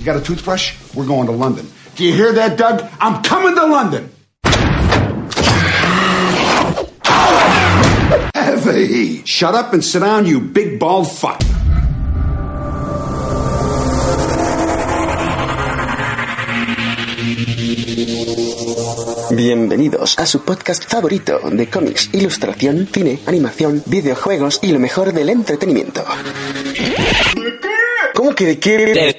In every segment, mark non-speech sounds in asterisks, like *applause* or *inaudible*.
You got a toothbrush? We're going to London. Do you hear that, Doug? I'm coming to London. Heavy. Shut up and sit down, you big bald fuck. Bienvenidos a su podcast favorito de cómics, ilustración, cine, animación, videojuegos y lo mejor del entretenimiento. ¿Cómo que de qué?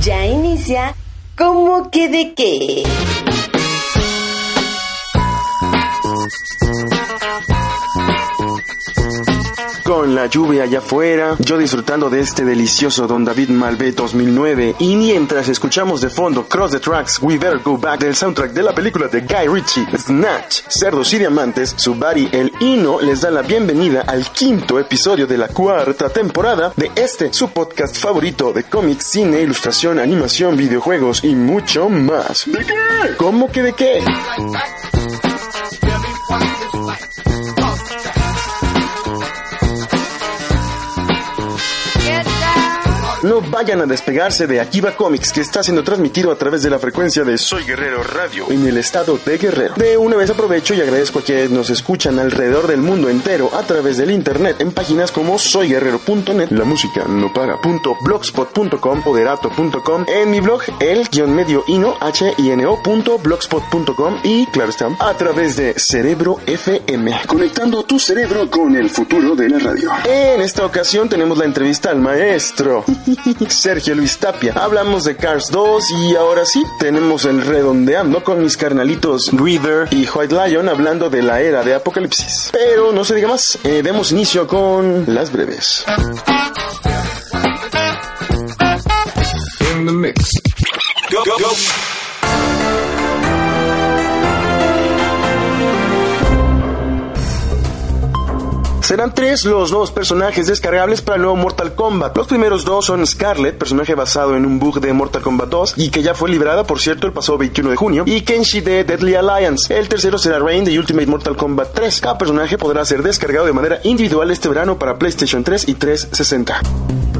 Ya inicia. ¿Cómo que de qué? Con la lluvia allá afuera, yo disfrutando de este delicioso Don David Malvé 2009 y mientras escuchamos de fondo Cross the Tracks, We Better Go Back del soundtrack de la película de Guy Ritchie, Snatch, Cerdos y Diamantes, su buddy El Hino les da la bienvenida al quinto episodio de la cuarta temporada de este, su podcast favorito de cómics, cine, ilustración, animación, videojuegos y mucho más. ¿De qué? ¿Cómo que de qué? Vayan a despegarse de Akiva Comics, que está siendo transmitido a través de la frecuencia de Soy Guerrero Radio en el estado de Guerrero. De una vez aprovecho y agradezco a quienes nos escuchan alrededor del mundo entero a través del internet en páginas como soyguerrero.net, la música no para.blogspot.com o derato.com, en mi blog el guion medio ino h i n o.blogspot.com y claro está, a través de Cerebro FM, conectando tu cerebro con el futuro de la radio. En esta ocasión tenemos la entrevista al maestro *laughs* Sergio Luis Tapia. Hablamos de Cars 2 y ahora sí, tenemos el redondeando con mis carnalitos Reader y White Lion hablando de la era de Apocalipsis. Pero no se diga más, eh, demos inicio con las breves. mix. Go, go, go. Serán tres los nuevos personajes descargables para el nuevo Mortal Kombat. Los primeros dos son Scarlet, personaje basado en un bug de Mortal Kombat 2 y que ya fue liberada, por cierto, el pasado 21 de junio, y Kenshi de Deadly Alliance. El tercero será Rain de Ultimate Mortal Kombat 3. Cada personaje podrá ser descargado de manera individual este verano para PlayStation 3 y 360.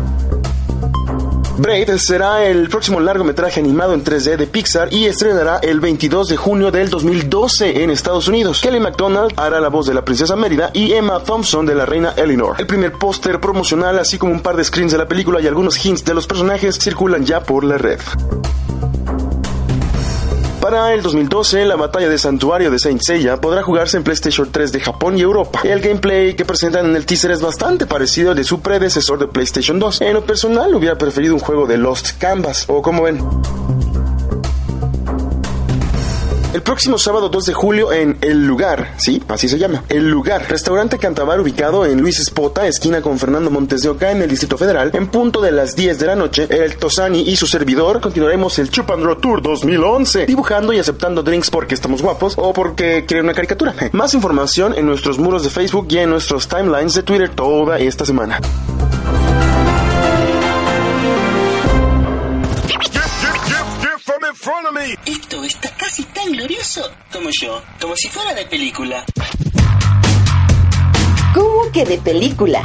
Brave será el próximo largometraje animado en 3D de Pixar y estrenará el 22 de junio del 2012 en Estados Unidos. Kelly MacDonald hará la voz de la princesa Mérida y Emma Thompson de la reina Eleanor. El primer póster promocional, así como un par de screens de la película y algunos hints de los personajes circulan ya por la red. Para el 2012, la batalla de Santuario de Saint Seiya podrá jugarse en PlayStation 3 de Japón y Europa. El gameplay que presentan en el teaser es bastante parecido al de su predecesor de PlayStation 2. En lo personal, hubiera preferido un juego de Lost Canvas, o como ven. El próximo sábado 2 de julio en El Lugar, sí, así se llama, El Lugar, restaurante Cantabar ubicado en Luis Espota, esquina con Fernando Montes de Oca en el Distrito Federal, en punto de las 10 de la noche, el Tosani y su servidor continuaremos el Chup Tour 2011, dibujando y aceptando drinks porque estamos guapos o porque quieren una caricatura. Más información en nuestros muros de Facebook y en nuestros timelines de Twitter toda esta semana. Esto está casi tan glorioso como yo, como si fuera de película. ¿Cómo que de película?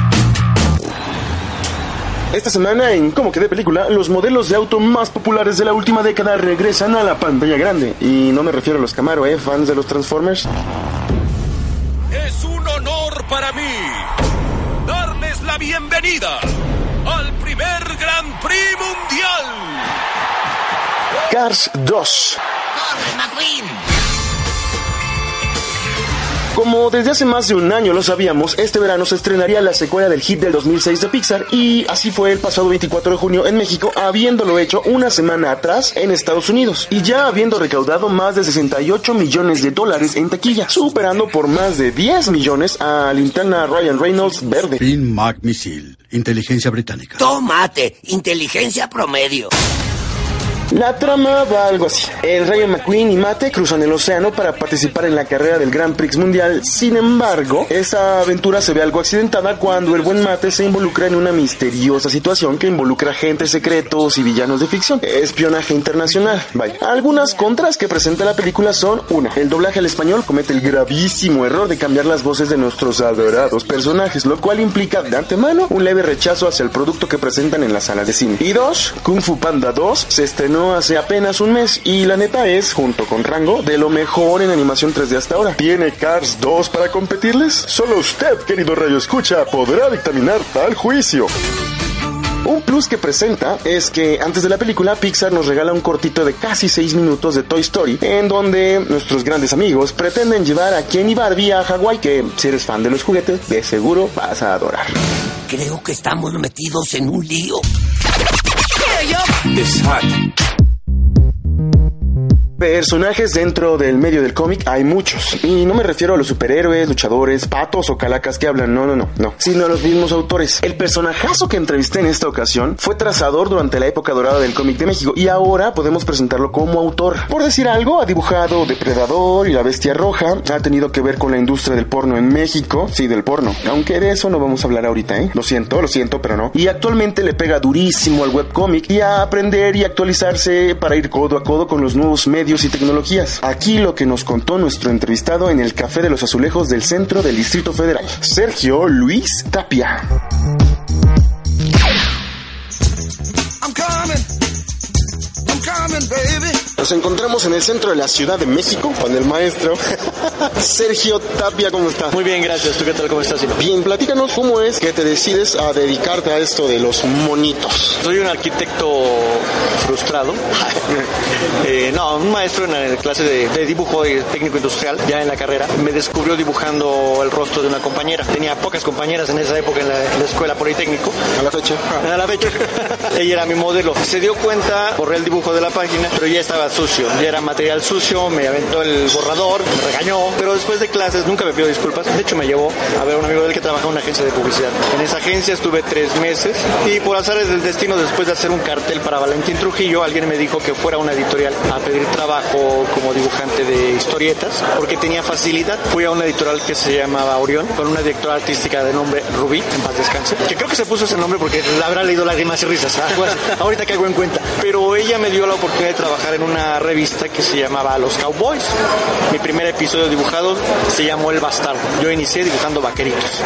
Esta semana en Como que de película, los modelos de auto más populares de la última década regresan a la pantalla grande. Y no me refiero a los Camaro, ¿eh? Fans de los Transformers. Es un honor para mí darles la bienvenida al primer Gran Prix Mundial. Cars 2. ¡Corre, McQueen! Como desde hace más de un año lo sabíamos, este verano se estrenaría la secuela del hit del 2006 de Pixar y así fue el pasado 24 de junio en México, habiéndolo hecho una semana atrás en Estados Unidos y ya habiendo recaudado más de 68 millones de dólares en taquilla, superando por más de 10 millones a Linterna Ryan Reynolds verde. Finn McMissil, inteligencia británica. Tómate, inteligencia promedio. La trama va algo así. El Rayo McQueen y Mate cruzan el océano para participar en la carrera del Grand Prix Mundial. Sin embargo, esa aventura se ve algo accidentada cuando el buen Mate se involucra en una misteriosa situación que involucra agentes secretos y villanos de ficción. Espionaje internacional. Vaya. Algunas contras que presenta la película son una, el doblaje al español comete el gravísimo error de cambiar las voces de nuestros adorados personajes, lo cual implica de antemano un leve rechazo hacia el producto que presentan en las salas de cine. Y dos, Kung Fu Panda 2 se estrenó hace apenas un mes y la neta es, junto con Rango, de lo mejor en animación 3D hasta ahora. ¿Tiene Cars 2 para competirles? Solo usted, querido Rayo Escucha, podrá dictaminar tal juicio. Un plus que presenta es que antes de la película Pixar nos regala un cortito de casi 6 minutos de Toy Story en donde nuestros grandes amigos pretenden llevar a Ken y Barbie a Hawái que si eres fan de los juguetes de seguro vas a adorar. Creo que estamos metidos en un lío. Hot. Personajes dentro del medio del cómic hay muchos. Y no me refiero a los superhéroes, luchadores, patos o calacas que hablan, no, no, no, no. Sino a los mismos autores. El personajazo que entrevisté en esta ocasión fue trazador durante la época dorada del cómic de México y ahora podemos presentarlo como autor. Por decir algo, ha dibujado Depredador y La Bestia Roja, ha tenido que ver con la industria del porno en México, sí, del porno. Aunque de eso no vamos a hablar ahorita, ¿eh? Lo siento, lo siento, pero no. Y actualmente le pega durísimo al webcómic y a aprender y actualizarse para ir codo a codo con los nuevos medios y tecnologías. Aquí lo que nos contó nuestro entrevistado en el Café de los Azulejos del centro del Distrito Federal, Sergio Luis Tapia. Nos encontramos en el centro de la Ciudad de México con el maestro *laughs* Sergio Tapia. ¿Cómo está? Muy bien, gracias. ¿Tú qué tal? ¿Cómo estás? Sino? Bien, platícanos cómo es que te decides a dedicarte a esto de los monitos. Soy un arquitecto frustrado. *laughs* Eh, no, un maestro en la clase de, de dibujo y técnico industrial, ya en la carrera, me descubrió dibujando el rostro de una compañera. Tenía pocas compañeras en esa época en la, en la escuela politécnico. A la fecha. A la fecha. *laughs* Ella era mi modelo. Se dio cuenta, borré el dibujo de la página, pero ya estaba sucio. Ya era material sucio, me aventó el borrador, me regañó. Pero después de clases nunca me pidió disculpas. De hecho, me llevó a ver a un amigo de él que trabaja en una agencia de publicidad. En esa agencia estuve tres meses y por azares del destino, después de hacer un cartel para Valentín Trujillo, alguien me dijo que fuera a una editorial a pedir trabajo como dibujante de historietas porque tenía facilidad. Fui a una editorial que se llamaba Orión con una directora artística de nombre Rubí, en paz descanse, que creo que se puso ese nombre porque la habrá leído lágrimas y risas. ¿ah? Pues, ahorita caigo en cuenta. Pero ella me dio la oportunidad de trabajar en una revista que se llamaba Los Cowboys. Mi primer episodio dibujado se llamó El Bastardo. Yo inicié dibujando vaqueritos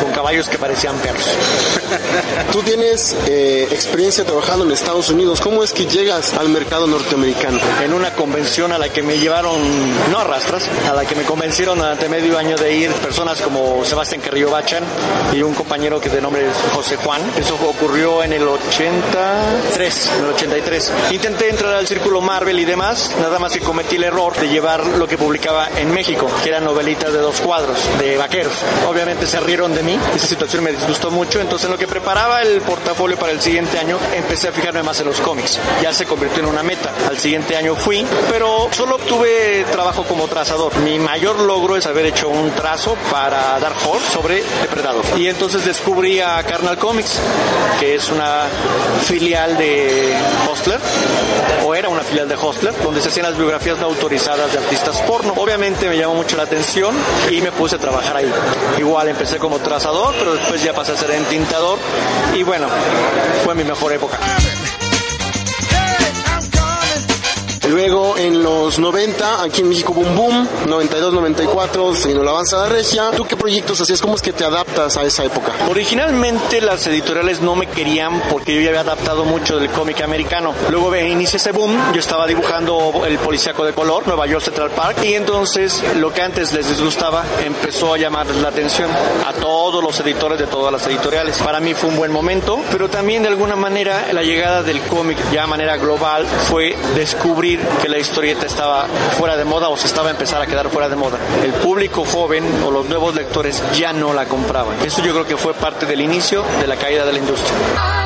con caballos que parecían perros. *laughs* Tú tienes eh, experiencia trabajando en Estados Unidos. ¿Cómo es que llegas al mercado norteamericano? En una convención a la que me llevaron, no a rastras, a la que me convencieron durante medio año de ir personas como Sebastián Carrillo Bachan y un compañero que de nombre es José Juan. Eso ocurrió en el 83, en el 83. Intenté entrar al círculo Marvel y demás, nada más que cometí el error de llevar lo que publicaba en México, que eran novelitas de dos cuadros, de vaqueros. Obviamente se rieron de mí, esa situación me disgustó mucho, entonces en lo que preparaba el portafolio para el siguiente año, empecé a fijarme más en los cómics. Ya se convirtió en una meta. Al siguiente año fui, pero solo obtuve trabajo como trazador. Mi mayor logro es haber hecho un trazo para Dark Horse sobre Depredador. Y entonces descubrí a Carnal Comics, que es una filial de Hostler, o era una filial de Hostler, donde se hacían las biografías no autorizadas de artistas porno. Obviamente me llamó mucho la atención y me puse a trabajar ahí. Igual empecé como trazador, pero después ya pasé a ser entintador y bueno, fue mi mejor época. Luego en los 90, aquí en México Boom Boom, 92, 94, se vino la avanzada regia. ¿Tú qué proyectos hacías? ¿Cómo es que te adaptas a esa época? Originalmente las editoriales no me querían porque yo ya había adaptado mucho del cómic americano. Luego me inicié ese boom, yo estaba dibujando el policíaco de color, Nueva York Central Park, y entonces lo que antes les disgustaba empezó a llamar la atención a todos los editores de todas las editoriales. Para mí fue un buen momento, pero también de alguna manera la llegada del cómic ya a manera global fue descubrir que la historieta estaba fuera de moda o se estaba a empezar a quedar fuera de moda. El público joven o los nuevos lectores ya no la compraban. Eso yo creo que fue parte del inicio de la caída de la industria.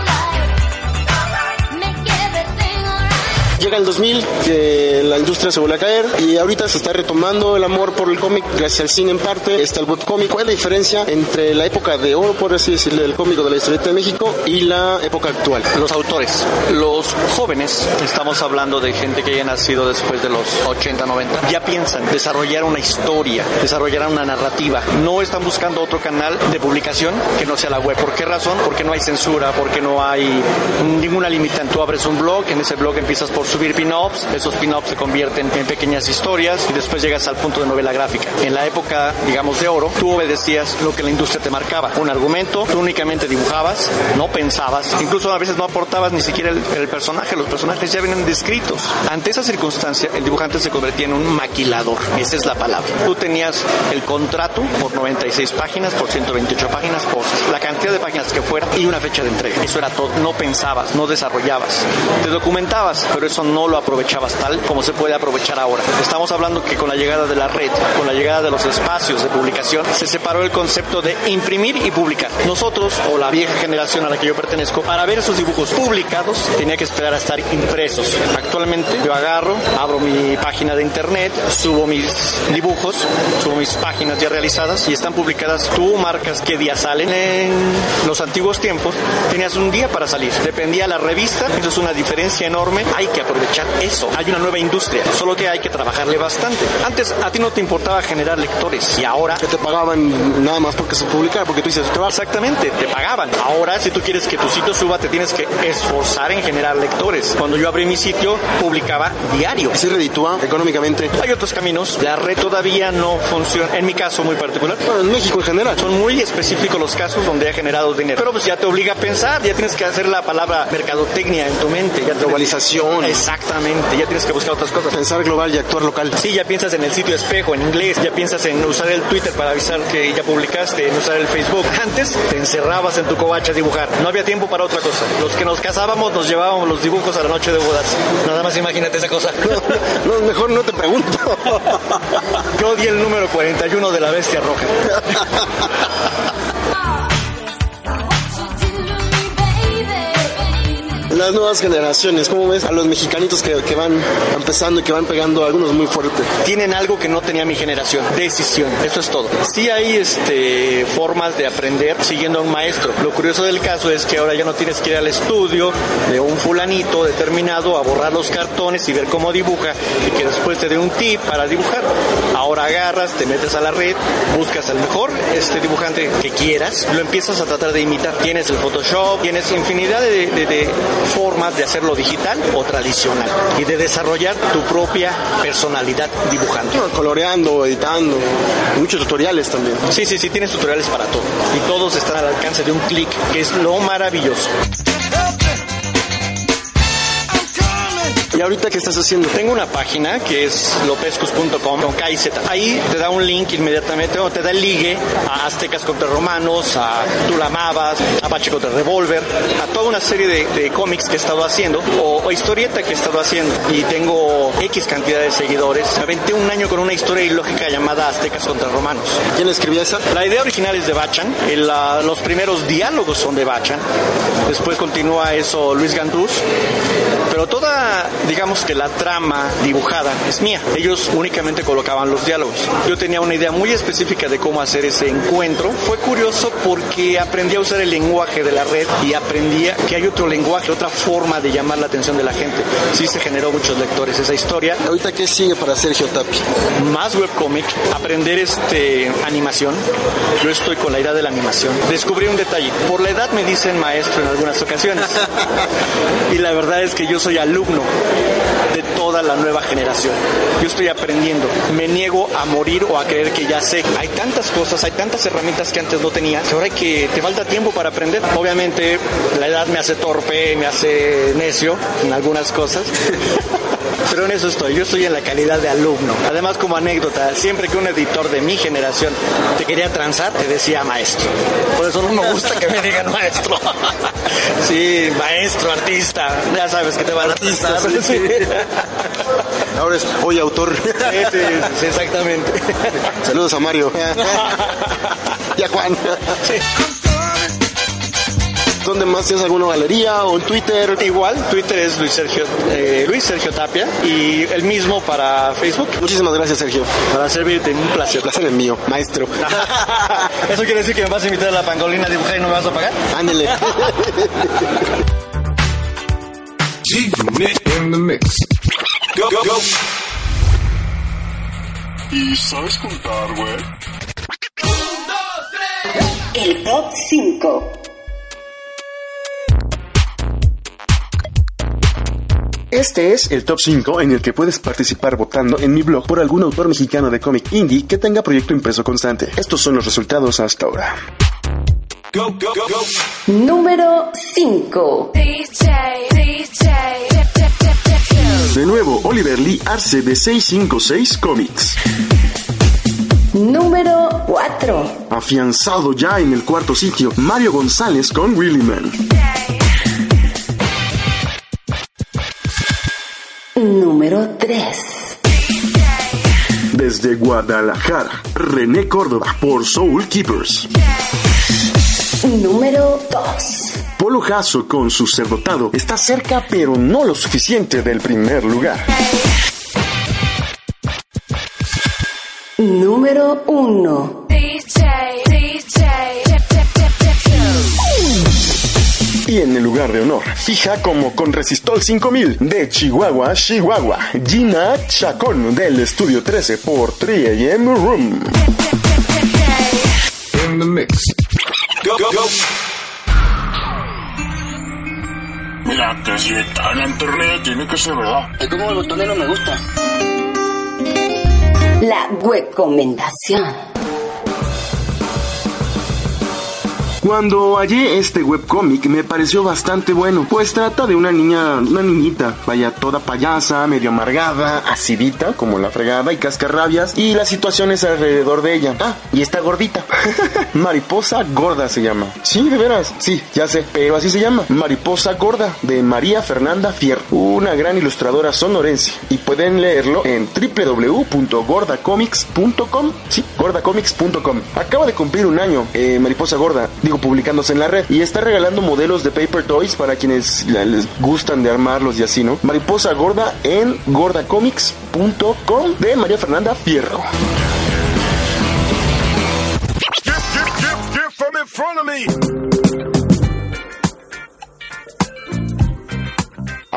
Llega el 2000, que la industria se vuelve a caer y ahorita se está retomando el amor por el cómic gracias al cine en parte, está el webcómic. ¿Cuál es la diferencia entre la época de oro, por así decirlo, del cómic o de la historieta de México y la época actual? Los autores, los jóvenes, estamos hablando de gente que haya nacido después de los 80, 90, ya piensan desarrollar una historia, desarrollar una narrativa. No están buscando otro canal de publicación que no sea la web. ¿Por qué razón? Porque no hay censura, porque no hay ninguna limitante. Tú abres un blog, en ese blog empiezas por subir pin-ups, esos pin-ups se convierten en pequeñas historias y después llegas al punto de novela gráfica. En la época, digamos, de oro, tú obedecías lo que la industria te marcaba. Un argumento, tú únicamente dibujabas, no pensabas, incluso a veces no aportabas ni siquiera el, el personaje, los personajes ya vienen descritos. Ante esa circunstancia, el dibujante se convertía en un maquilador, esa es la palabra. Tú tenías el contrato por 96 páginas, por 128 páginas, por la cantidad de páginas que fuera y una fecha de entrega. Eso era todo, no pensabas, no desarrollabas. Te documentabas, pero eso no lo aprovechabas tal como se puede aprovechar ahora. Estamos hablando que con la llegada de la red, con la llegada de los espacios de publicación, se separó el concepto de imprimir y publicar. Nosotros, o la vieja generación a la que yo pertenezco, para ver esos dibujos publicados tenía que esperar a estar impresos. Actualmente yo agarro, abro mi página de internet, subo mis dibujos, subo mis páginas ya realizadas y están publicadas. Tú marcas qué día salen. En los antiguos tiempos tenías un día para salir. Dependía la revista, eso es una diferencia enorme. Hay que aprovechar eso. Hay una nueva industria, solo que hay que trabajarle bastante. Antes a ti no te importaba generar lectores y ahora Que te pagaban nada más porque se publicara, porque tú dices, te Exactamente, te pagaban. Ahora, si tú quieres que tu sitio suba, te tienes que esforzar en generar lectores. Cuando yo abrí mi sitio, publicaba diario. ¿Se reditúa económicamente? Hay otros caminos. La red todavía no funciona. En mi caso muy particular. Bueno, en México en general. Son muy específicos los casos donde ha generado dinero. Pero pues ya te obliga a pensar, ya tienes que hacer la palabra mercadotecnia en tu mente. Ya te- Globalización. Exactamente, ya tienes que buscar otras cosas. Pensar global y actuar local. Sí, ya piensas en el sitio espejo en inglés, ya piensas en usar el Twitter para avisar que ya publicaste, en usar el Facebook. Antes te encerrabas en tu covacha a dibujar, no había tiempo para otra cosa. Los que nos casábamos nos llevábamos los dibujos a la noche de bodas. Nada más imagínate esa cosa. No, mejor no te pregunto. *laughs* Yo di el número 41 de la bestia roja. *laughs* Las nuevas generaciones, ¿cómo ves a los mexicanitos que, van empezando y que van pegando algunos muy fuerte? Tienen algo que no tenía mi generación, decisión, eso es todo. Sí hay este, formas de aprender siguiendo a un maestro. Lo curioso del caso es que ahora ya no tienes que ir al estudio de un fulanito determinado a borrar los cartones y ver cómo dibuja y que después te dé un tip para dibujar. Ahora agarras, te metes a la red, buscas al mejor este dibujante que quieras, lo empiezas a tratar de imitar. Tienes el Photoshop, tienes infinidad de formas de hacerlo digital o tradicional y de desarrollar tu propia personalidad dibujante. Coloreando, editando, muchos tutoriales también. Sí, sí, sí, tienes tutoriales para todo. Y todos están al alcance de un clic, que es lo maravilloso. ¿Y ahorita qué estás haciendo? Tengo una página que es lopescus.com con K y Z. Ahí te da un link inmediatamente, o te da el ligue a Aztecas contra Romanos, a Tú la amabas, a Apache contra Revolver, a toda una serie de, de cómics que he estado haciendo, o, o historieta que he estado haciendo. Y tengo X cantidad de seguidores. Aventé un año con una historia ilógica llamada Aztecas contra Romanos. ¿Quién escribía esa? La idea original es de Bachan, el, ah, los primeros diálogos son de Bachan, después continúa eso Luis Gandús, pero toda, digamos que la trama dibujada es mía. Ellos únicamente colocaban los diálogos. Yo tenía una idea muy específica de cómo hacer ese encuentro. Fue curioso porque aprendí a usar el lenguaje de la red y aprendí que hay otro lenguaje, otra forma de llamar la atención de la gente. Sí se generó muchos lectores esa historia. ¿Ahorita qué sigue para Sergio Tapia? Más webcomic, aprender este animación. Yo estoy con la idea de la animación. Descubrí un detalle. Por la edad me dicen maestro en algunas ocasiones. *laughs* y la verdad es que yo soy alumno de toda la nueva generación. Yo estoy aprendiendo. Me niego a morir o a creer que ya sé. Hay tantas cosas, hay tantas herramientas que antes no tenía, ahora hay que te falta tiempo para aprender. Obviamente la edad me hace torpe, me hace necio en algunas cosas. *laughs* Pero en eso estoy, yo estoy en la calidad de alumno. Además, como anécdota, siempre que un editor de mi generación te quería transar, te decía maestro. Por eso no me gusta que me digan maestro. *laughs* Sí, maestro, artista. Ya sabes que te van a Artista, sí, sí. Ahora es hoy autor. Sí, sí, sí, exactamente. Saludos a Mario. *laughs* y a Juan. ¿Dónde más tienes alguna galería o en Twitter? Igual, Twitter es Luis Sergio, eh, Luis Sergio Tapia y el mismo para Facebook. Muchísimas gracias, Sergio. Para servirte, un placer. El placer es mío, maestro. *laughs* ¿Eso quiere decir que me vas a invitar a la pangolina a dibujar y no me vas a pagar? Ándele. in the mix. Go, go, go. ¿Y sabes contar, güey? El top 5. Este es el top 5 en el que puedes participar votando en mi blog por algún autor mexicano de cómic indie que tenga proyecto impreso constante. Estos son los resultados hasta ahora. Go, go, go, go. Número 5. De nuevo, Oliver Lee Arce de 656 Comics. Número 4. Afianzado ya en el cuarto sitio, Mario González con Willy Número 3. Desde Guadalajara, René Córdoba por Soul Keepers. Número 2. Polo Jasso con su cerdotado está cerca pero no lo suficiente del primer lugar. Número 1. Y en el lugar de honor, fija como con Resistol 5000 de Chihuahua, Chihuahua, Gina Chacón del Estudio 13 por 3AM Room. In the mix. Go, go, go. Mira, que si está en internet tiene que ser verdad. Es como el botonero me gusta. La recomendación. Cuando hallé este webcómic me pareció bastante bueno, pues trata de una niña, una niñita, vaya toda payasa, medio amargada, acidita, como la fregada y cascarrabias, y las situaciones alrededor de ella. Ah, y está gordita. *laughs* Mariposa Gorda se llama. Sí, de veras, sí, ya sé, pero así se llama. Mariposa Gorda, de María Fernanda Fierro, una gran ilustradora sonorense, y pueden leerlo en www.gordacomics.com. Sí, gordacomics.com. Acaba de cumplir un año, eh, Mariposa Gorda, publicándose en la red, y está regalando modelos de paper toys para quienes les gustan de armarlos y así, ¿no? Mariposa Gorda en gordacomics.com de María Fernanda Fierro.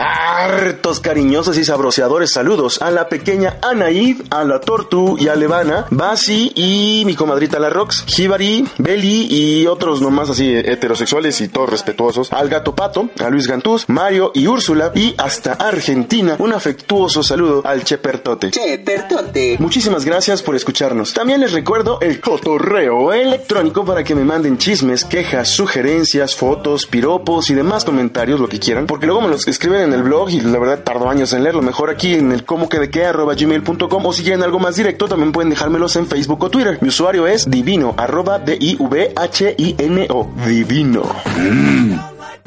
Hartos cariñosos y sabroseadores saludos a la pequeña Anaid, a la Tortu y a Levana, Basi y mi comadrita la Rox, Jibari, Beli y otros nomás así heterosexuales y todos respetuosos, al gato Pato, a Luis Gantús, Mario y Úrsula y hasta Argentina un afectuoso saludo al Chepertote. Chepertote. Muchísimas gracias por escucharnos. También les recuerdo el cotorreo electrónico para que me manden chismes, quejas, sugerencias, fotos, piropos y demás comentarios, lo que quieran, porque luego me los escriben en el blog y la verdad tardo años en leerlo. Mejor aquí en el como que de qué gmail.com o si quieren algo más directo también pueden dejármelos en Facebook o Twitter. Mi usuario es divino arroba d i v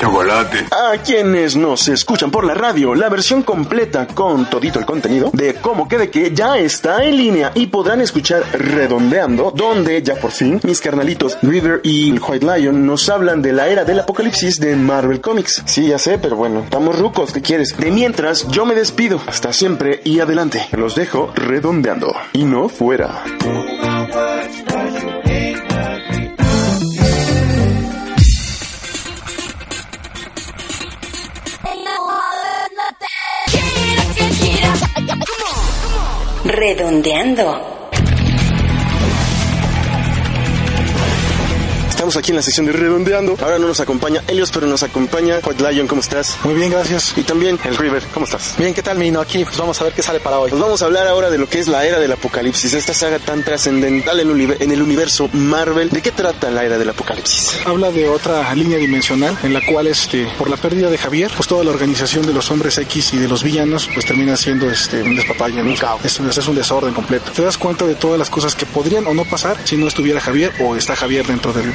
Chocolate. A quienes nos escuchan por la radio, la versión completa con todito el contenido de cómo que de que ya está en línea y podrán escuchar redondeando, donde ya por fin mis carnalitos River y White Lion nos hablan de la era del apocalipsis de Marvel Comics. Sí, ya sé, pero bueno, estamos rucos, ¿qué quieres? De mientras, yo me despido. Hasta siempre y adelante. Los dejo redondeando y no fuera. Redondeando. Estamos aquí en la sección de redondeando. Ahora no nos acompaña Helios, pero nos acompaña White Lion. ¿Cómo estás? Muy bien, gracias. Y también el River. ¿Cómo estás? Bien, ¿qué tal, Mino? Aquí, pues vamos a ver qué sale para hoy. Pues vamos a hablar ahora de lo que es la era del apocalipsis, esta saga tan trascendental en, el universo Marvel. ¿De qué trata la era del apocalipsis? Habla de otra línea dimensional en la cual, este, por la pérdida de Javier, pues toda la organización de los hombres X y de los villanos, pues termina siendo este, un despapalle, ¿no? Es, un- es un desorden completo. Te das cuenta de todas las cosas que podrían o no pasar si no estuviera Javier o está Javier dentro del,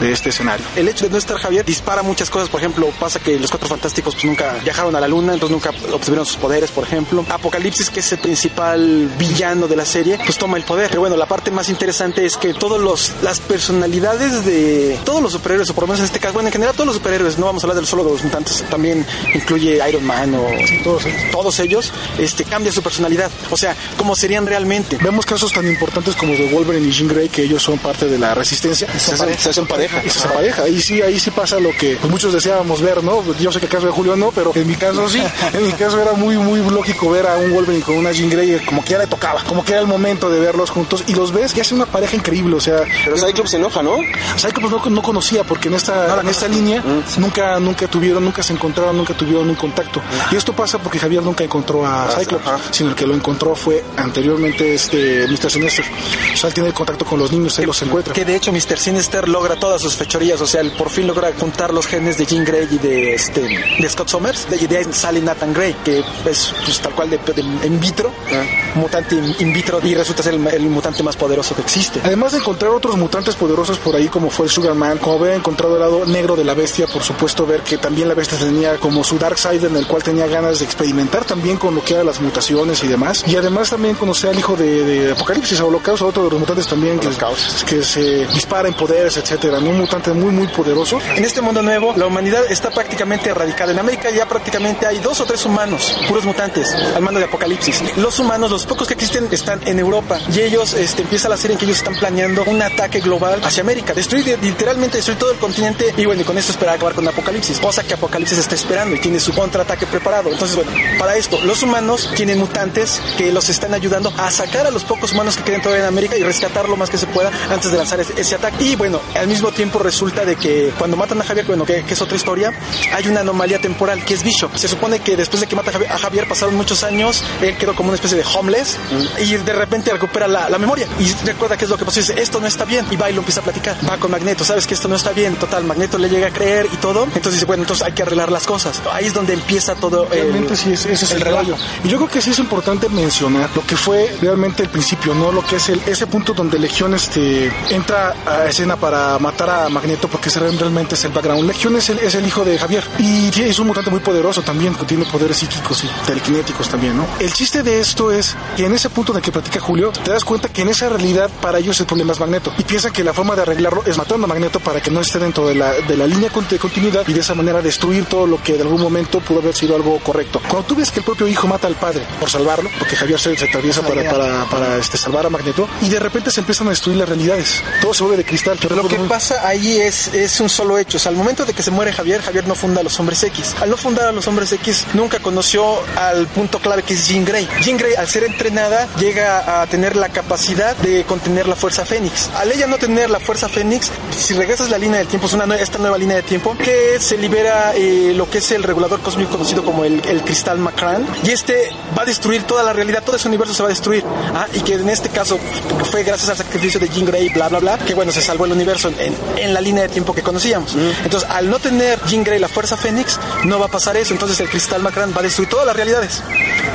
de este escenario. El hecho de no estar Javier dispara muchas cosas. Por ejemplo, pasa que los cuatro fantásticos pues, nunca viajaron a la luna, entonces nunca obtuvieron sus poderes, por ejemplo. Apocalipsis, que es el principal villano de la serie, pues toma el poder. Pero bueno, la parte más interesante es que todos los las personalidades de todos los superhéroes, o por lo menos en este caso, bueno, en general todos los superhéroes, no vamos a hablar del solo de los mutantes, también incluye Iron Man o todos, todos ellos, este cambia su personalidad. O sea, cómo serían realmente. Vemos casos tan importantes como de Wolverine y Jean Grey que ellos son parte de la resistencia. Se hacen, se hacen pareja. Y se hacen pareja. Ahí sí, ahí sí pasa lo que pues, muchos deseábamos ver, ¿no? Yo sé que el caso de Julio no, pero en mi caso sí. *laughs* En mi caso era muy, muy lógico ver a un Wolverine con una Jean Grey como que ya le tocaba, como que era el momento de verlos juntos y los ves y hace una pareja increíble, o sea. Pero Cyclops se enoja, ¿no? Cyclops no, no conocía porque en esta, en esta línea Mm. nunca, nunca tuvieron, nunca se encontraron, nunca tuvieron un contacto. Y esto pasa porque Javier nunca encontró a Cyclops, sino el que lo encontró fue anteriormente este Mr. Sinister. O sea, él tiene el contacto con los niños, él los encuentra. Que de hecho Mr. Sinister logra todas sus fechorías, o sea, él por fin logra juntar los genes de Jean Grey y de este de Scott Summers, de, y de ahí sale Nathan Grey, que es pues, tal cual de, de in vitro, mutante in, in vitro y resulta ser el, el mutante más poderoso que existe. Además de encontrar otros mutantes poderosos por ahí, como fue el Sugar Man, como haber encontrado el lado negro de la bestia, por supuesto, ver que también la bestia tenía como su Dark Side en el cual tenía ganas de experimentar también con lo que eran las mutaciones y demás. Y además también conocer al hijo de, de Apocalipsis, a Holocausto, otro de los mutantes también que, que se dispara en poderes, etcétera. ¿no? Un mutante muy, muy poderoso. En este mundo nuevo, la humanidad está prácticamente erradicada. En América ya prácticamente hay dos o tres humanos, puros mutantes, al mando de Apocalipsis. Los humanos, los pocos que existen, están en Europa. Y ellos, este, empieza la serie en que ellos están planeando un ataque global hacia América. Destruir, literalmente destruir todo el continente. Y bueno, y con esto esperar acabar con Apocalipsis. Cosa que Apocalipsis está esperando y tiene su contraataque preparado. Entonces, bueno, para esto, los humanos tienen mutantes que los están ayudando a sacar a los pocos humanos que queden todavía en América y rescatar lo más que se pueda antes de lanzar ese, ese ataque. Y bueno, al mismo tiempo resulta de que cuando matan a Javier, bueno, que, que, es otra historia, hay una anomalía temporal que es Bishop. Se supone que después de que mata a Javier, pasaron muchos años, él quedó como una especie de homeless y de repente recupera la, la, memoria y recuerda qué es lo que pasó y dice, esto no está bien. Y va y lo empieza a platicar. Va con Magneto, sabes que esto no está bien. Total, Magneto le llega a creer y todo. Entonces dice, bueno, entonces hay que arreglar las cosas. Ahí es donde empieza todo realmente sí es, ese es el, el. Y yo creo que sí es importante mencionar lo que fue realmente el principio, ¿no? Lo que es el, ese punto donde Legión este, entra a escena para matar a Magneto porque ese realmente es el background. Legión es el, es el hijo de Javier y es un mutante muy poderoso también, que tiene poderes psíquicos y telequinéticos también, ¿no? El chiste de esto es que en ese punto en el que platica Julio, te das cuenta que en esa realidad para ellos el problema es Magneto y piensan que la forma de arreglarlo es matando a Magneto para que no esté dentro de la, de la línea de continuidad y de esa manera destruir todo lo que de algún momento pudo haber sido algo correcto. Cuando tú ves que el propio hijo mata al padre por salvarlo, porque Javier se, se atraviesa para, para, para este, salvar a Magneto, y de repente se empiezan a destruir las realidades. Todo se vuelve de cristal. Pero lo que pasa ahí es, es un solo hecho. O sea, al momento de que se muere Javier, Javier no funda a los hombres X. Al no fundar a los hombres X, nunca conoció al punto clave que es Jean Grey. Jean Grey, al ser entrenada, llega a tener la capacidad de contener la fuerza Fénix. Al ella no tener la fuerza Fénix, si regresas la línea del tiempo, es una esta nueva línea de tiempo, que se libera eh, lo que es el regulador cósmico conocido como el, el cristal Macran, y este va a destruir toda la realidad, todo ese universo se va a destruir. Ah, y que en este caso fue gracias al sacrificio de Jean Grey, bla, bla, bla, que bueno, se salvó el universo en, en la línea de tiempo que conocíamos. Entonces, al no tener Jean Grey la fuerza Fénix, no va a pasar eso. Entonces, el cristal Macran va a destruir todas las realidades.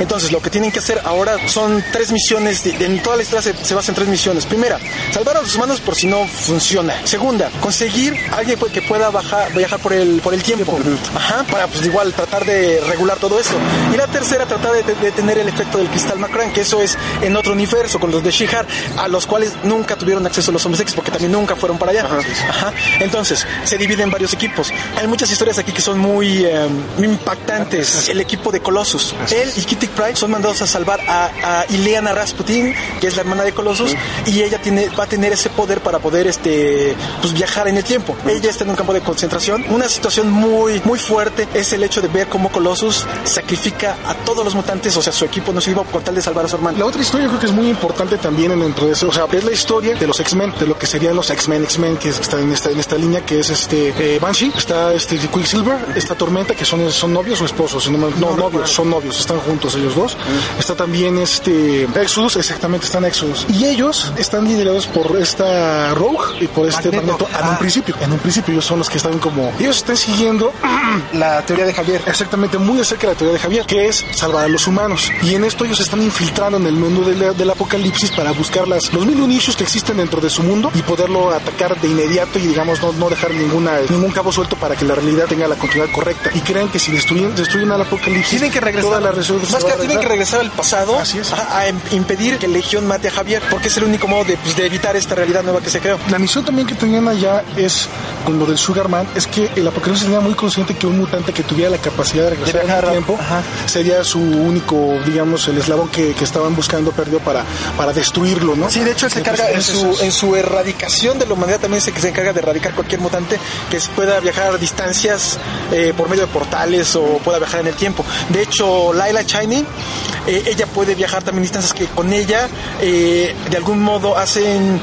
Entonces, lo que tienen que hacer ahora son tres misiones. De, de, en toda la historia se, se, basa en tres misiones. Primera, salvar a los humanos por si no funciona. Segunda, conseguir a alguien que pueda bajar, viajar por el, por el tiempo. Ajá, para pues igual tratar de regular todo eso. Y la tercera, tratar de, de, de tener el efecto del cristal Macran, que eso es en otro universo, con los de Shihar, a los cuales nunca tuvieron acceso los hombres X, porque también nunca fueron para allá. Ajá. Ajá. Entonces, se divide en varios equipos. Hay muchas historias aquí que son muy, eh, muy impactantes. El equipo de Colossus. Él y Kitty Pryde son mandados a salvar a, a Ileana Rasputin, que es la hermana de Colossus, y ella tiene, va a tener ese poder para poder este, pues, viajar en el tiempo. Ella está en un campo de concentración. Una situación muy, muy fuerte es el hecho de ver cómo Colossus sacrifica a todos los mutantes, o sea, su equipo no se iba con tal de salvar a su hermano. La otra historia creo que es muy importante también dentro de eso, o sea, es la historia de los X-Men, de lo que serían los X-Men, X-Men que está en esta, en esta línea, que es este eh, Banshee, está este Quicksilver, esta Tormenta, que son, son novios o esposos, no, no, no novios, son novios, están juntos. Juntos ellos dos. Está también este Exodus, exactamente, están Exodus. Y ellos están liderados por esta Rogue y por este Magneto, en un principio. En un principio ellos son los que están como... Ellos están siguiendo *clears throat* la teoría de Javier. Exactamente, muy de cerca de la teoría de Javier, que es salvar a los humanos. Y en esto ellos están infiltrando en el mundo del, del apocalipsis para buscar las, los mil issues que existen dentro de su mundo y poderlo atacar de inmediato y digamos no, no dejar ninguna, ningún cabo suelto para que la realidad tenga la continuidad correcta. Y creen que si destruyen, destruyen al apocalipsis, tienen que regresar. Toda la resolución Más que tienen que regresar al pasado Así es. A, a impedir que Legión mate a Javier, porque es el único modo de, pues, de evitar esta realidad nueva que se creó. La misión también que tenían allá es, con lo del Sugarman, es que el apocalipsis tenía muy consciente que un mutante que tuviera la capacidad de regresar en el tiempo ajá. sería su único, digamos, el eslabón que, que estaban buscando perdido para, para destruirlo, ¿no? Sí, de hecho él se encarga en ese su, en su erradicación de la humanidad también se, se encarga de erradicar cualquier mutante que pueda viajar a distancias eh, por medio de portales o pueda viajar en el tiempo. De hecho, Laila Eh, ella puede viajar también distancias que con ella eh, de algún modo hacen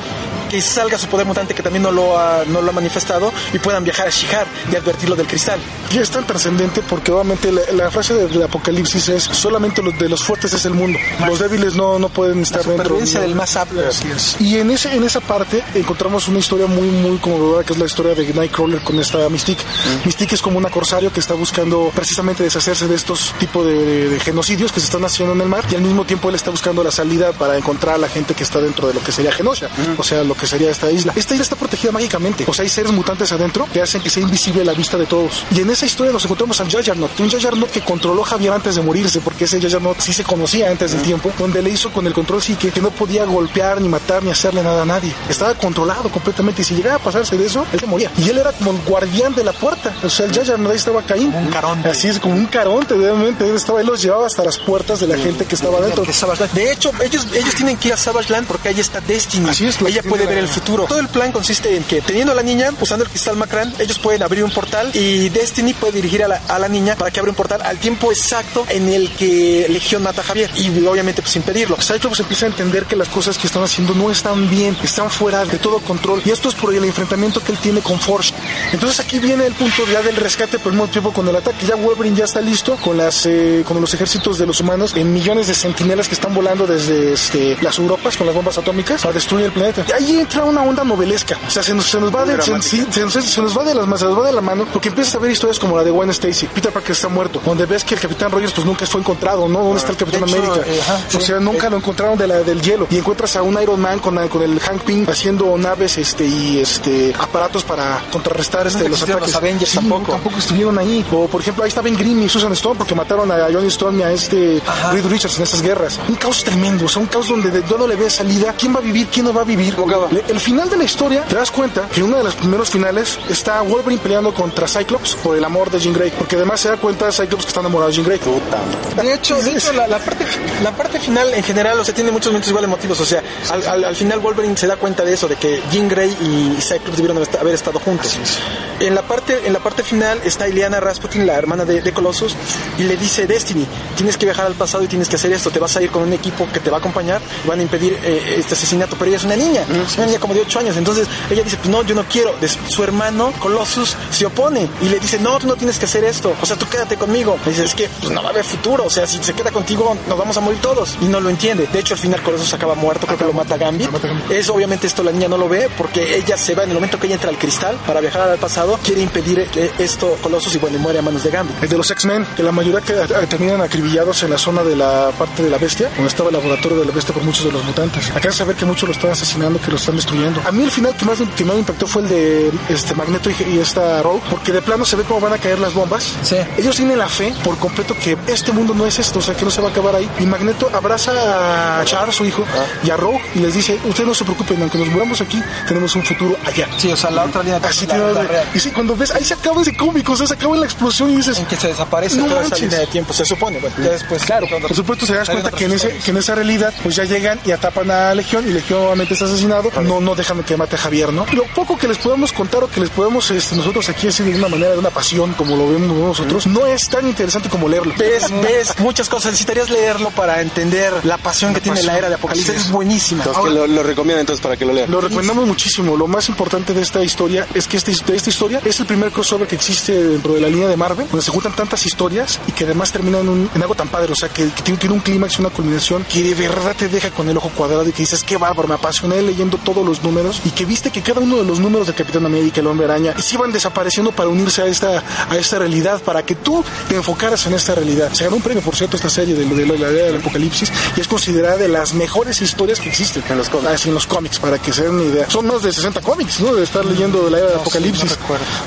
que salga su poder mutante que también no lo ha, no lo ha manifestado y puedan viajar a Shihar y advertirlo del cristal. Y es tan trascendente porque obviamente la, la frase del, del apocalipsis es solamente los de los fuertes es el mundo. Los débiles no, no pueden estar dentro. supervivencia del más apto. Y en ese en esa parte encontramos una historia muy muy conmovedora que es la historia de Nightcrawler con esta Mystique. Mystique es como una corsario que está buscando precisamente deshacerse de estos tipos de, de- de genocidios que se están haciendo en el mar y al mismo tiempo él está buscando la salida para encontrar a la gente que está dentro de lo que sería Genosha, o sea, lo que sería esta isla. Esta isla está protegida mágicamente, o sea, hay seres mutantes adentro que hacen que sea invisible a la vista de todos. Y en esa historia nos encontramos al Juggernaut, un Juggernaut que controló a Javier antes de morirse, porque ese Juggernaut sí se conocía antes del tiempo, donde le hizo con el control psique que no podía golpear, ni matar, ni hacerle nada a nadie. Estaba controlado completamente y si llegaba a pasarse de eso, él se moría. Y él era como el guardián de la puerta, o sea, el Juggernaut ahí estaba Caín. Un caronte. Así es, como un caronte, realmente. Él estaba, él los llevaba hasta las puertas de la gente que estaba dentro. Que. De hecho, ellos, ellos tienen que ir a Savage Land porque ahí está Destiny. Así es, la Ella que puede ver el futuro. Todo el plan consiste en que, teniendo a la niña, usando el cristal Macran, ellos pueden abrir un portal y Destiny puede dirigir a la, a la niña para que abra un portal al tiempo exacto en el que Legión mata a Javier. Y obviamente, pues impedirlo. Cyclops empieza a entender que las cosas que están haciendo no están bien, están fuera de todo control. Y esto es por el enfrentamiento que él tiene con Forge. Entonces aquí viene el punto ya del rescate, pero al mismo tiempo con el ataque. Ya Wolverine ya está listo con las eh, con los ejércitos de los humanos en millones de centinelas que están volando desde este, las Europas con las bombas atómicas para destruir el planeta. Y ahí entra una onda novelesca. O sea, se nos, se nos va de, se, sí, se nos, se nos va de las manos, se nos va de la mano, porque empiezas a ver historias como la de Gwen Stacy, Peter Parker está muerto, donde ves que el Capitán Rogers pues nunca fue encontrado, ¿no? ¿Dónde está el Capitán De hecho, América? eh, ajá, o sí. sea, nunca lo encontraron de la, del hielo. Y encuentras a un Iron Man con, con el Hank Pym haciendo naves este y este aparatos para contrarrestar este, Nunca los ataques. los Avengers Sí, tampoco. tampoco estuvieron ahí. O por ejemplo, ahí está Ben Grimm y Susan Storm porque mataron a Johnny Storm y a este Reed Richards en esas guerras. Un caos tremendo, o sea, un caos donde de todo le ves salida. ¿Quién va a vivir? ¿Quién no va a vivir? El final de la historia, te das cuenta que en uno de los primeros finales está Wolverine peleando contra Cyclops por el amor de Jean Grey. Porque además se da cuenta Cyclops que está enamorado de Jean Grey. De hecho, de hecho la, la parte, la parte final en general, o sea, tiene muchos momentos igual emotivos. O sea, al, al- al final Wolverine se da cuenta de eso, de que Jean Grey y Cyclops debieron haber esta- haber estado juntos. En la parte, en la parte final está Ileana Rasputin, la hermana de, de Colossus, y le dice Destiny, tienes que viajar al pasado y tienes que hacer esto. Te vas a ir con un equipo que te va a acompañar, y van a impedir eh, este asesinato. Pero ella es una niña, es niña como de 8 años. Entonces ella dice, pues no, yo no quiero. Su hermano Colossus se opone y le dice, no, tú no tienes que hacer esto. O sea, tú quédate conmigo. Le dice, es que pues, no va a haber futuro. O sea, si se queda contigo, nos vamos a morir todos. Y no lo entiende. De hecho, al final Colossus acaba muerto, creo que lo mata Gambit. Eso obviamente esto la niña no lo ve porque ella se va en el momento que ella entra al cristal para viajar al pasado, quiere impedir eh, esto Colossus y bueno, y muere a manos de Gambit. El de los X-Men, que la mayoría que, eh, terminan acribillados en la zona de la parte de la bestia, donde estaba el laboratorio de la bestia por muchos de los mutantes. Acá se ve que muchos lo están asesinando, que están destruyendo. A mí el final que más, que más me impactó fue el de este Magneto y, y esta Rogue, porque de plano se ve cómo van a caer las bombas. Sí. Ellos tienen la fe por completo que este mundo no es esto, o sea, que no se va a acabar ahí. Y Magneto abraza a Char, su hijo, y a Rogue, y les dice, ustedes no se preocupen, aunque nos muramos aquí, tenemos un futuro allá. Sí, o sea, la otra línea Así la, la. Y sí, cuando ves, ahí se acaba ese cómic, o sea, se acaba en la explosión y dices, En que se desaparece No toda esa manches. línea de tiempo, se supone. Bueno, ya después, Claro, por supuesto se das cuenta que en, ese, que en esa realidad pues ya llegan y atapan a Legión y Legión obviamente está asesinado no, no déjame que mate a Javier, ¿no? Lo poco que les podemos contar o que les podemos este, nosotros aquí así de una manera, de una pasión, como lo vemos nosotros, no es tan interesante como leerlo. Ves, *laughs* ves muchas cosas. Necesitarías leerlo para entender la pasión que tiene la era de Apocalipsis. Es buenísima. Entonces, que lo, lo recomiendo entonces para que lo lean. Lo recomendamos muchísimo. Lo más importante de esta historia es que este, de esta historia es el primer crossover que existe dentro de la línea de Marvel, donde se juntan tantas historias y que además termina en, un- en algo tan padre. O sea, que, que tiene, tiene un clímax una culminación que de verdad te deja con el ojo cuadrado y que dices, qué bárbaro, me apasioné leyendo todos los números y que viste que cada uno de los números de Capitán América, el Hombre Araña, se iban desapareciendo para unirse a esta, a esta realidad, para que tú te enfocaras en esta realidad. Se ganó un premio, por cierto, esta serie de, de la, la era del apocalipsis y es considerada de las mejores historias que existen en los cómics. en los cómics, para que se den una idea. Son más de 60 cómics, ¿no? De estar leyendo de la era del apocalipsis.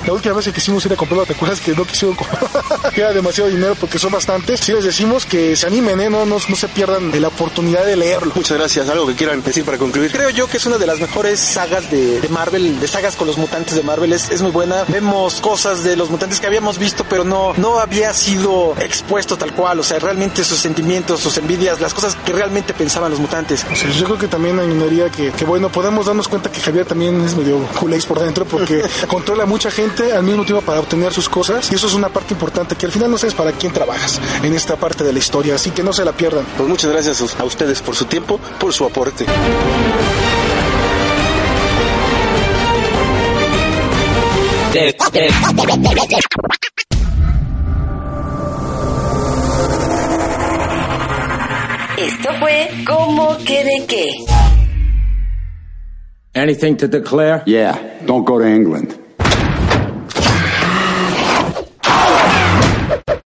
la última vez que quisimos ir a comprarlo, ¿te acuerdas que no quisieron comprar? *laughs* que era demasiado dinero porque son bastantes. Si les decimos que se animen, ¿eh? No, no, no se pierdan de la oportunidad de leerlo. Muchas gracias. ¿Algo que quieran decir para concluir? Creo yo que es una de las mejores sagas de, de Marvel, de sagas con los mutantes de Marvel. Es, es muy buena. Vemos cosas de los mutantes que habíamos visto, pero no, no había sido expuesto tal cual. O sea, realmente sus sentimientos, sus envidias, las cosas que realmente pensaban los mutantes. O sea, yo creo que también minoría que, que, bueno, podemos darnos cuenta que Javier también es medio culéis por dentro porque *laughs* controla a mucha gente al mismo tiempo para obtener sus cosas y eso es una parte importante que al final no sabes para quién trabajas en esta parte de la historia, así que no se la pierdan. Pues muchas gracias a ustedes por su tiempo, por su aporte. Esto fue como que de qué. Anything to declare? Yeah, don't go to England.